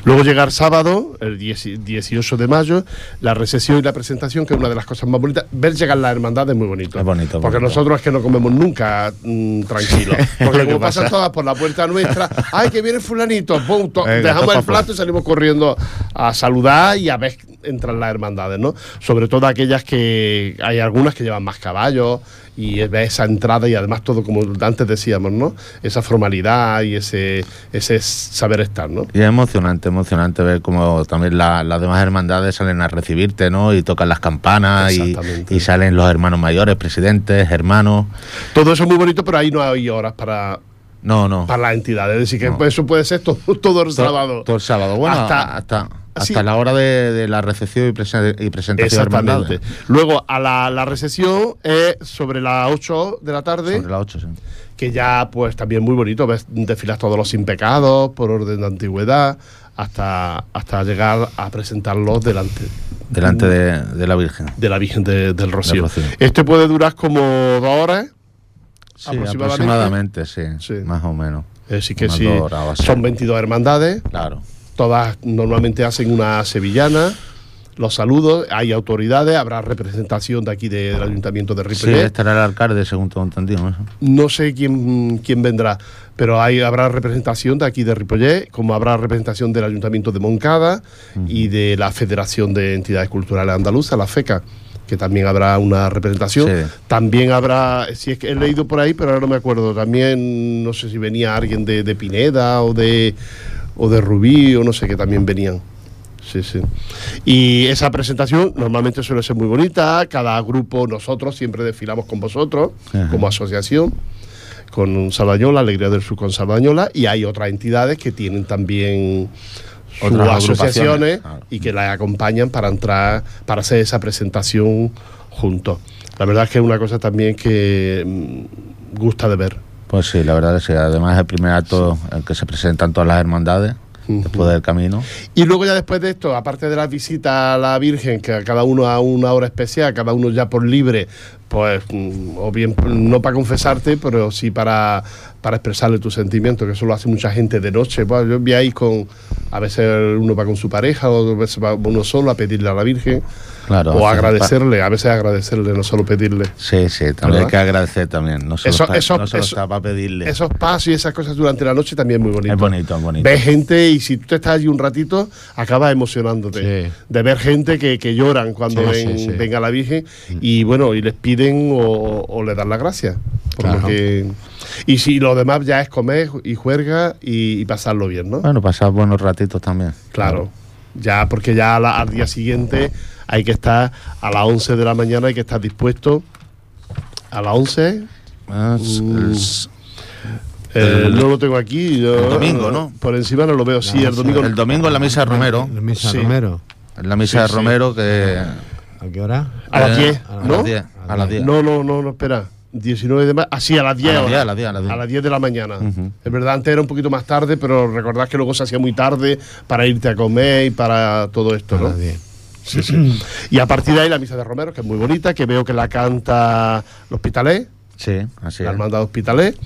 Luego llega el sábado, el 18 de mayo, la recesión y la presentación, que es una de las cosas más bonitas. Ver llegar la hermandad es muy bonito. Es bonito. Porque nosotros es que no comemos nunca mm, tranquilos. Porque como pasan todas por la puerta nuestra, ¡ay, que viene fulanito! dejamos el plato y salimos corriendo a saludar y a ver entrar las hermandades, ¿no? Sobre todo aquellas que hay algunas que llevan más caballos y esa entrada y además todo como antes decíamos, ¿no? Esa formalidad y ese, ese saber estar, ¿no? Y es emocionante, emocionante ver cómo también las demás hermandades salen a recibirte, ¿no? Y tocan las campanas y, y, salen los hermanos mayores, presidentes, hermanos. Todo eso es muy bonito, pero ahí no hay horas para... No, no. Para las entidades. Es decir, que eso puede ser todo, todo el sábado. Todo el sábado. Bueno, hasta, hasta hasta la hora de, la recepción y, presentación. Exactamente. Luego, a la, recepción es sobre las 8 de la tarde. Sobre las 8, sí. Que ya, pues también muy bonito. Ves desfilas todos los impecados por orden de antigüedad hasta, hasta llegar a presentarlos delante. Delante de, la Virgen. De la Virgen del Rocío. Este puede durar como dos horas. Sí, aproximadamente, sí, Más o menos. Así que sí. Son 22 hermandades. Claro. Todas normalmente hacen una sevillana. Los saludos, hay autoridades, habrá representación de aquí del Ayuntamiento de Ripollet. Sí, estará el alcalde, según todo entendido. No sé quién, quién vendrá, pero hay, habrá representación de aquí de Ripollet, como habrá representación del Ayuntamiento de Moncada y de la Federación de Entidades Culturales Andaluza, la FECA que también habrá una representación. También habrá, si es que he leído por ahí, pero ahora no me acuerdo, también no sé si venía alguien de, de Pineda o de o de Rubí o no sé, que también venían. Sí, sí. Y esa presentación normalmente suele ser muy bonita. Cada grupo, nosotros siempre desfilamos con vosotros, como asociación, con Salvañola, Alegría del Sur con Salvañola, y hay otras entidades que tienen también otras asociaciones y que la acompañan para entrar, para hacer esa presentación juntos. La verdad es que es una cosa también que mm, gusta de ver. Pues sí, la verdad es que además es el primer acto en que se presentan todas las hermandades después del camino. Y luego ya después de esto, aparte de la visita a la Virgen, que a cada uno a una hora especial, cada uno ya por libre, pues, mm, o bien no para confesarte, pero sí para, para expresarle tus sentimientos, que eso lo hace mucha gente de noche. Pues yo vi ahí con, a veces uno va con su pareja, o a veces va uno solo a pedirle a la Virgen o agradecerle, a veces agradecerle, no solo pedirle. Sí, sí, también hay que agradecer también, no solo, eso, está, para pedirle. Esos pasos y esas cosas durante la noche también muy bonito. Es bonito, es bonito. Ves gente y si tú te estás allí un ratito, acabas emocionándote. De ver gente que, que lloran cuando ven, venga la Virgen y bueno, y les piden o, o le dan las gracias. y si lo demás ya es comer y juerga y, pasarlo bien, ¿no? Bueno, pasar buenos ratitos también. Claro. Ya, porque ya al día siguiente hay que estar a las 11 de la mañana, hay que estar dispuesto a las 11. Ah, mm. eh, no lo tengo aquí. el domingo, ¿no? Por encima no lo veo. sí, el domingo. El domingo en la misa de Romero. La misa de Romero. En la misa de Romero que. ¿A qué hora? A las 10. ¿no? A las 10. No, no, no, no, espera. 19 de mayo. Así, ah, a las 10. A las 10, a las 10, a las 10. de la mañana. Es verdad, antes era un poquito más tarde, pero recordad que luego se hacía muy tarde para irte a comer y para todo esto, a ¿no? Las 10. Y a partir de ahí la misa de Romero, que es muy bonita, que veo que la canta el Hospitalet. Sí, así la hermandad Hospitalet.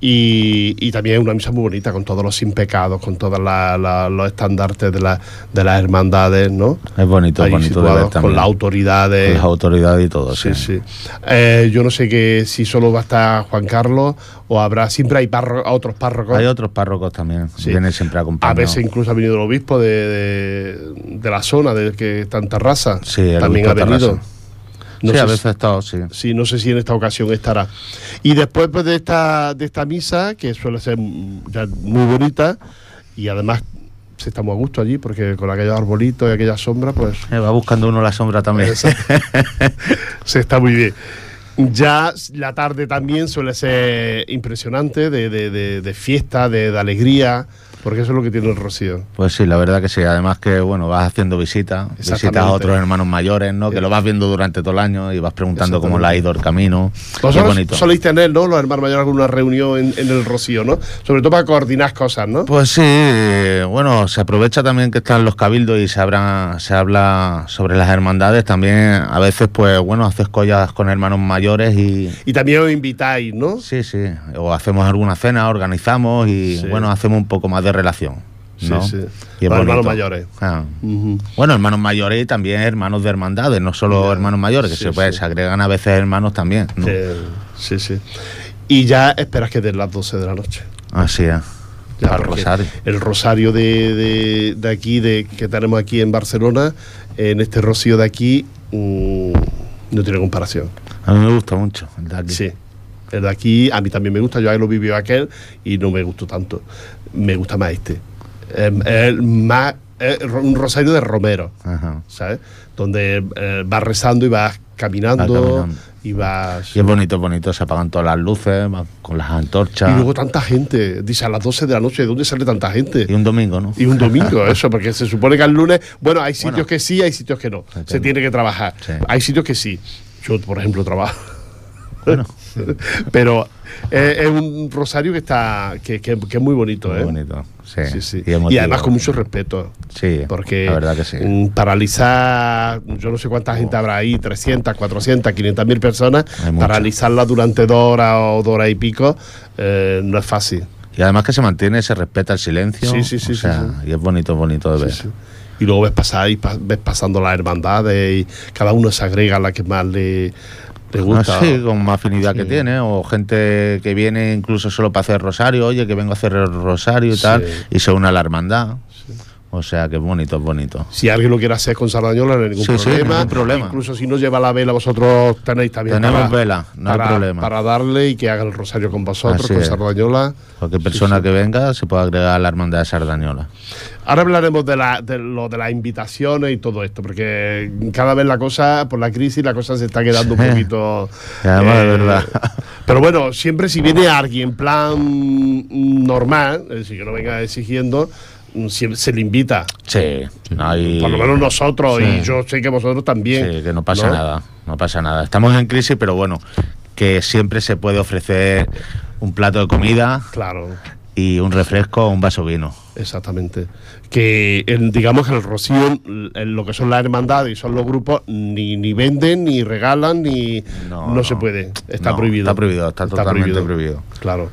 Y, y también una misa muy bonita, con todos los sin pecados, con todos los estandartes de, la- de las hermandades, ¿no? Es bonito, Ahí bonito de ver. Con las autoridades. Con las autoridades y todo, Sí, sí. sí. Eh, yo no sé que si solo va a estar Juan Carlos o habrá. Siempre hay párro- otros párrocos. Hay otros párrocos también, Sí. vienen siempre a acompañados. veces incluso ha venido el obispo de, de, de la zona, de que está en Terraza. Sí, el También ha venido. No sí, sé a si- veces ha estado, sí. Sí, no sé si en esta ocasión estará. Y después pues, de esta de esta misa, que suele ser ya muy bonita, y además se está muy a gusto allí, porque con aquellos arbolitos y aquella sombra, pues Eh, va buscando uno la sombra también. se está muy bien. Ya la tarde también suele ser impresionante, de, de- de- de fiesta, de alegría, porque eso es lo que tiene el Rocío. Pues sí, la verdad que sí. Además que, bueno, vas haciendo visitas, visitas a otros hermanos mayores, ¿no? Que lo vas viendo durante todo el año y vas preguntando cómo le ha ido el camino. Vosotros bonito. soléis tener, ¿no? Los hermanos mayores alguna reunión en, en el Rocío, ¿no? Sobre todo para coordinar cosas, ¿no? Pues sí, eh, bueno, se aprovecha también que están los cabildos y se, habla- se habla sobre las hermandades. También a veces, pues bueno, haces collas con hermanos mayores y... Y también os invitáis, ¿no? Sí, sí, o hacemos alguna cena, organizamos y Sí. bueno, hacemos un poco más de relación. Sí, ¿no? sí. Y es Los hermanos mayores. Ah. Bueno, hermanos mayores y también hermanos de hermandades, no solo hermanos mayores, que sí, se, sí. se agregan a veces hermanos también. ¿no? Sí, sí. Y ya esperas que den las 12 de la noche. Así es. Ya, Para el porque rosario. El rosario de, de- de aquí, de, que tenemos aquí en Barcelona, en este rocío de aquí, mm, no tiene comparación. A mí me gusta mucho el de aquí. Sí. El de aquí a mí también me gusta, yo ahí lo vivió aquel y no me gustó tanto. Me gusta más este. Em, el más, es un rosario de Romero, Ajá. ¿sabes? Donde eh, vas rezando y vas caminando, Vas caminando. y vas... Y es bonito, es bonito, se apagan todas las luces, con las antorchas. Y luego tanta gente, dice a las 12 de la noche, ¿de dónde sale tanta gente? Y un domingo, ¿no? Y un domingo, eso, porque se supone que el lunes, bueno, hay sitios Bueno. que sí, hay sitios que no. Se tiene que trabajar. Sí. Hay sitios que sí. Yo, por ejemplo, trabajo. Bueno, Pero eh, es un rosario que está que, que- que es muy bonito, muy ¿eh? bonito. Sí, Sí, sí. Y, además con mucho respeto. Sí, Porque la verdad que sí. paralizar, yo no sé cuánta gente habrá ahí, 300, 400, 500 mil personas, paralizarla durante dos horas o dos horas y pico, eh, no es fácil. Y además que se mantiene, se respeta el silencio. Sí, sí, sí, o sí, sea, Y es bonito, bonito de ver. Sí, sí. Y luego ves pasar y ves pasando las hermandades y cada uno se agrega a la que más le, le gusta. Ah, sí, con más afinidad que tiene, o gente que viene incluso solo para hacer rosario, oye, que vengo a hacer el rosario y Sí. tal, y se une a la hermandad. O sea, que es bonito, es bonito. Si alguien lo quiere hacer con Sardañola, no hay ningún Sí, sí, problema. ningún problema. Incluso si no lleva la vela, vosotros tenéis también. Tenemos vela, no hay problema. Para darle y que haga el rosario con vosotros, Así con. Sardañola. Cualquier persona que venga se puede agregar a la hermandad de Sardañola. Ahora hablaremos de, la, de lo de las invitaciones y todo esto, porque cada vez la cosa, por la crisis, la cosa se está quedando un poquito. Además, de verdad. Pero bueno, siempre si viene alguien en plan normal, es decir, que no venga exigiendo, se le invita. Sí, hay- Por lo menos nosotros, Sí. y yo sé que vosotros también. Sí, que no pasa nada, no pasa nada. Estamos en crisis, pero bueno, que siempre se puede ofrecer un plato de comida Claro. y un refresco o un vaso de vino. Exactamente. Que el- digamos que el Rocío, lo que son las hermandades y son los grupos, ni, ni venden, ni regalan, ni. No, No, se puede. Está prohibido. está prohibido, está totalmente prohibido. Claro.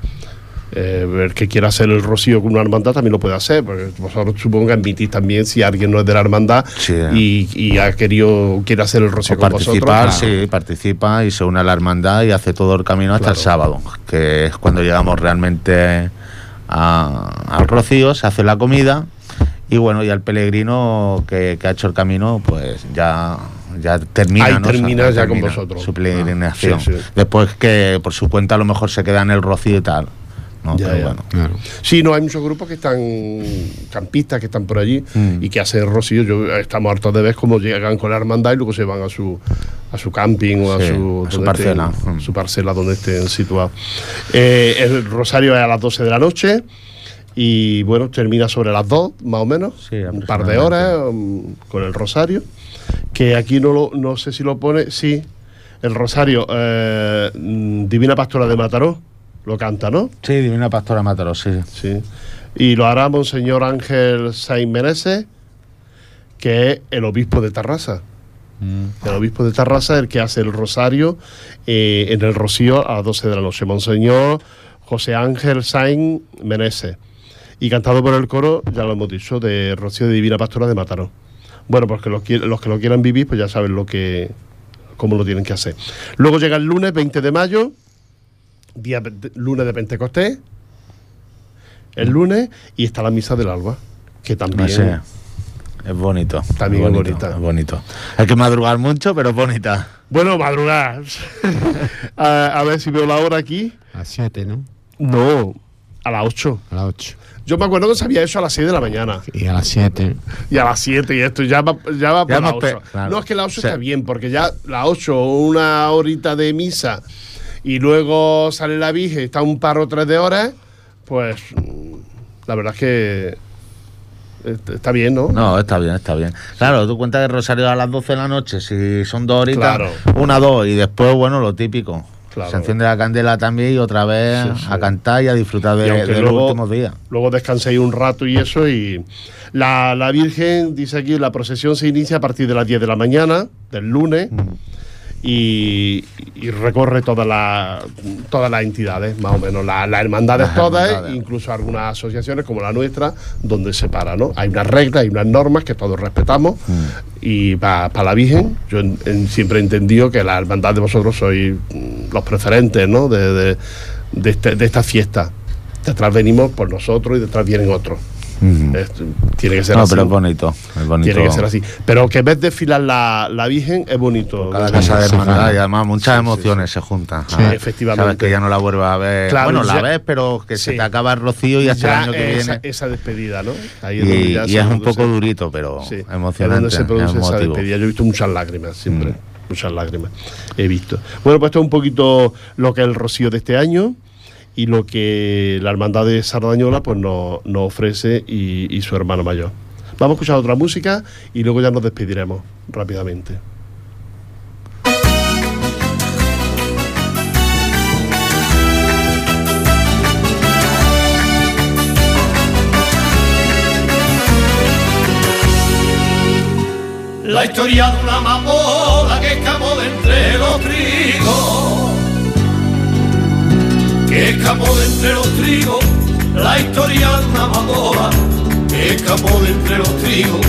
Eh, el que quiera hacer el Rocío con una hermandad también lo puede hacer, porque vosotros supongo que admitís también si alguien no es de la hermandad Sí. y, y ha querido quiere hacer el Rocío O con vosotros. participar, claro. sí, participa y se une a la hermandad y hace todo el camino hasta Claro. el sábado, que es cuando llegamos realmente a- al Rocío, se hace la comida y bueno, ya el peregrino que, que ha hecho el camino, pues ya, ya termina, Ahí ¿no? termina ya con vosotros. su peregrinación. Ah, sí, sí. Después que por su cuenta a lo mejor se queda en el Rocío y tal. ¿No? Ya, Pero ya. bueno. Claro. Sí, no, hay muchos grupos que están campistas, que están por allí Mm. y que hacen rocío. Yo, estamos hartos de ver cómo llegan con la hermandad y luego se van a su, a su camping o a su, a su parcela. estén- Mm. su parcela donde estén situados. Eh, el rosario es a las 12 de la noche y bueno, termina sobre las 2 más o menos, Sí, un par de horas um, con el rosario. Que aquí no, lo, no sé si lo pone, sí, el rosario eh, mm, Divina Pastora de Mataró lo canta, ¿no? Sí, Divina Pastora Mataró, sí. Sí. Y lo hará Monseñor Ángel Sainz Meneses, que es el obispo de Tarrasa. El obispo de Tarrasa es el que hace el rosario eh, en el Rocío a las 12 de la noche. Monseñor José Ángel Sainz Meneses. Y cantado por el coro, ya lo hemos dicho, de Rocío de Divina Pastora de Mataró. Bueno, pues que los, los que lo quieran vivir, pues ya saben lo que, cómo lo tienen que hacer. Luego llega el lunes 20 de mayo, día de- lunes de Pentecostés, el lunes, y está la misa del alba, que también... Sí. Es bonito. También es bonito, bonita. es bonito. Hay que madrugar mucho, pero es bonita. Bueno, madrugar. a, a ver si veo la hora aquí. A las 7, ¿no? No, a las 8. A las 8. Yo me acuerdo que sabía eso a las 6 de la mañana. Y a las 7. Y a las 7 y esto ya va, ya va Ya las hemos pe- 8. claro. No, es que la 8 Sí. está bien, porque ya la 8, una horita de misa y luego sale la Virgen, está un par o tres de horas, pues mm, la verdad es que est- está bien, ¿no? No, está bien, está bien. Claro, tú cuentas que Rosario a las 12 de la noche, si son dos horitas, Claro. una, dos, y después, bueno, lo típico. Claro. Se enciende la candela también y otra vez Sí, sí. a cantar y a disfrutar de, los últimos días. Luego descanséis un rato y eso. Y la, la Virgen, dice aquí, la procesión se inicia a partir de las 10 de la mañana, del lunes, y, y recorre todas las todas las entidades, más o menos, la- las hermandades Las todas, hermandades. incluso algunas asociaciones como la nuestra, donde se para, ¿no? Hay unas reglas, hay unas normas que todos respetamos. Y para la Virgen, yo en- en- siempre he entendido que la hermandad de vosotros sois mm, los preferentes, ¿no? De, de- de este- de esta fiesta. Detrás venimos por nosotros y detrás vienen otros. Esto tiene que ser No, así. pero es bonito. Es bonito. Tiene que ser así. Pero que en vez de desfilar la, la Virgen es bonito. Cada casa de Sí, hermandad sí. y además muchas emociones se juntan. Sí, ¿sabes? efectivamente. Sabes que ya no la vuelvas a ver. Claro, bueno, la ya- ves, pero que se Sí. te acaba el rocío y hasta el Ya año que esa, viene. esa despedida, ¿no? Ahí es Y, ya y es un poco durito, pero Sí, es emocionante. donde se produce es esa despedida. Yo he visto muchas lágrimas, siempre. Mm. Muchas lágrimas. He visto. Bueno, pues esto es un poquito lo que es el rocío de este año y lo que la hermandad de Sardañola pues nos, nos ofrece y, su hermano mayor. Vamos a escuchar otra música y luego ya nos despediremos rápidamente. La historia de una amapola que escapó de entre los trigos. Escapó de entre los trigos. La historia de una amapola que escapó de entre los trigos.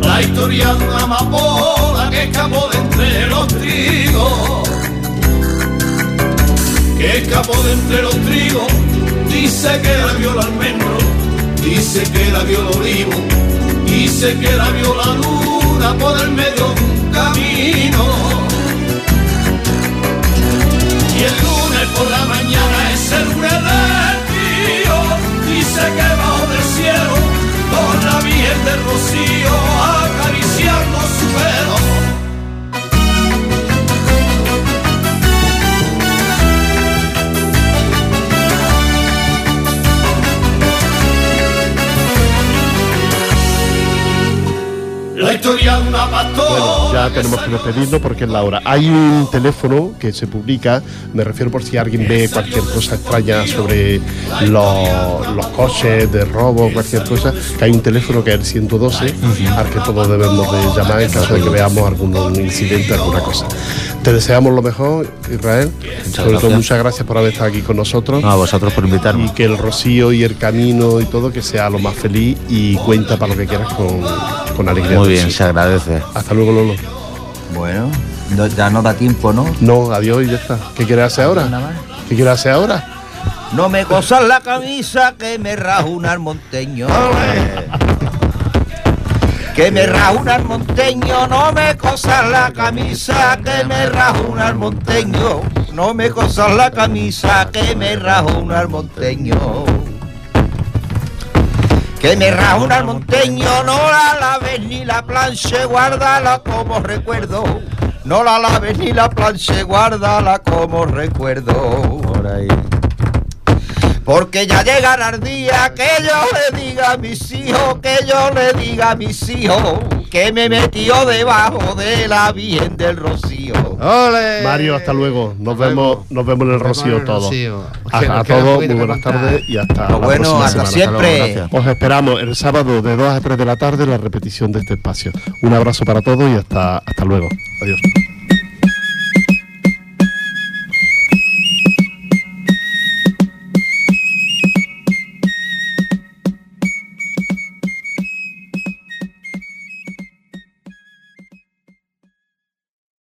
La historia de una amapola que escapó de entre los trigos. Que escapó de entre los trigos. Dice que la vio el almendro. Dice que la vio el olivo. Dice que la vio la luna por el medio de un camino. Y el lunes por la mañana lunes del tío. Dice que bajo del cielo con la Virgen del Rocío acariciando su pelo. La historia de una pastora. Bueno, ya tenemos que despedirnos porque es la hora. Hay un teléfono que se publica, me refiero por si alguien ve cualquier cosa extraña sobre los, los coches de robo, cualquier cosa, que hay un teléfono que es el 112, al que todos debemos de llamar en caso de que veamos algún incidente, alguna cosa. Te deseamos lo mejor, Israel. Sobre todo, gracias. muchas gracias por haber estado aquí con nosotros. No, a vosotros por Y invitarme. que el rocío y el camino y todo que sea lo más feliz y cuenta para lo que quieras con, con alegría. Muy bien, sí. se agradece. Hasta luego, Lolo. Bueno, no- ya no da tiempo, ¿no? No, adiós y ya está. ¿Qué quieres hacer ahora? Nada más. ¿Qué quieres hacer ahora? No me cosas la camisa que me rajuna el monteño. Que me rajuna el monteño, no me cosas la camisa que me rajuna el monteño. No me cosas la camisa que me rajuna el monteño. Que me rajuna el monteño, no la laves ni la planche, guárdala como recuerdo. No la laves ni la planche, guárdala como recuerdo. Por ahí. Porque ya llegará el día que yo le diga a mis hijos, que yo le diga a mis hijos, que me metió debajo de la Virgen del Rocío. Mario, hasta luego. Nos vemos, nos vemos en el Rocío todos. A, a todos, muy buenas tardes y hasta Lo la bueno, próxima hasta semana. siempre. Os esperamos el sábado de 2 a 3 de la tarde la repetición de este espacio. Un abrazo para todos y hasta, hasta luego. Adiós.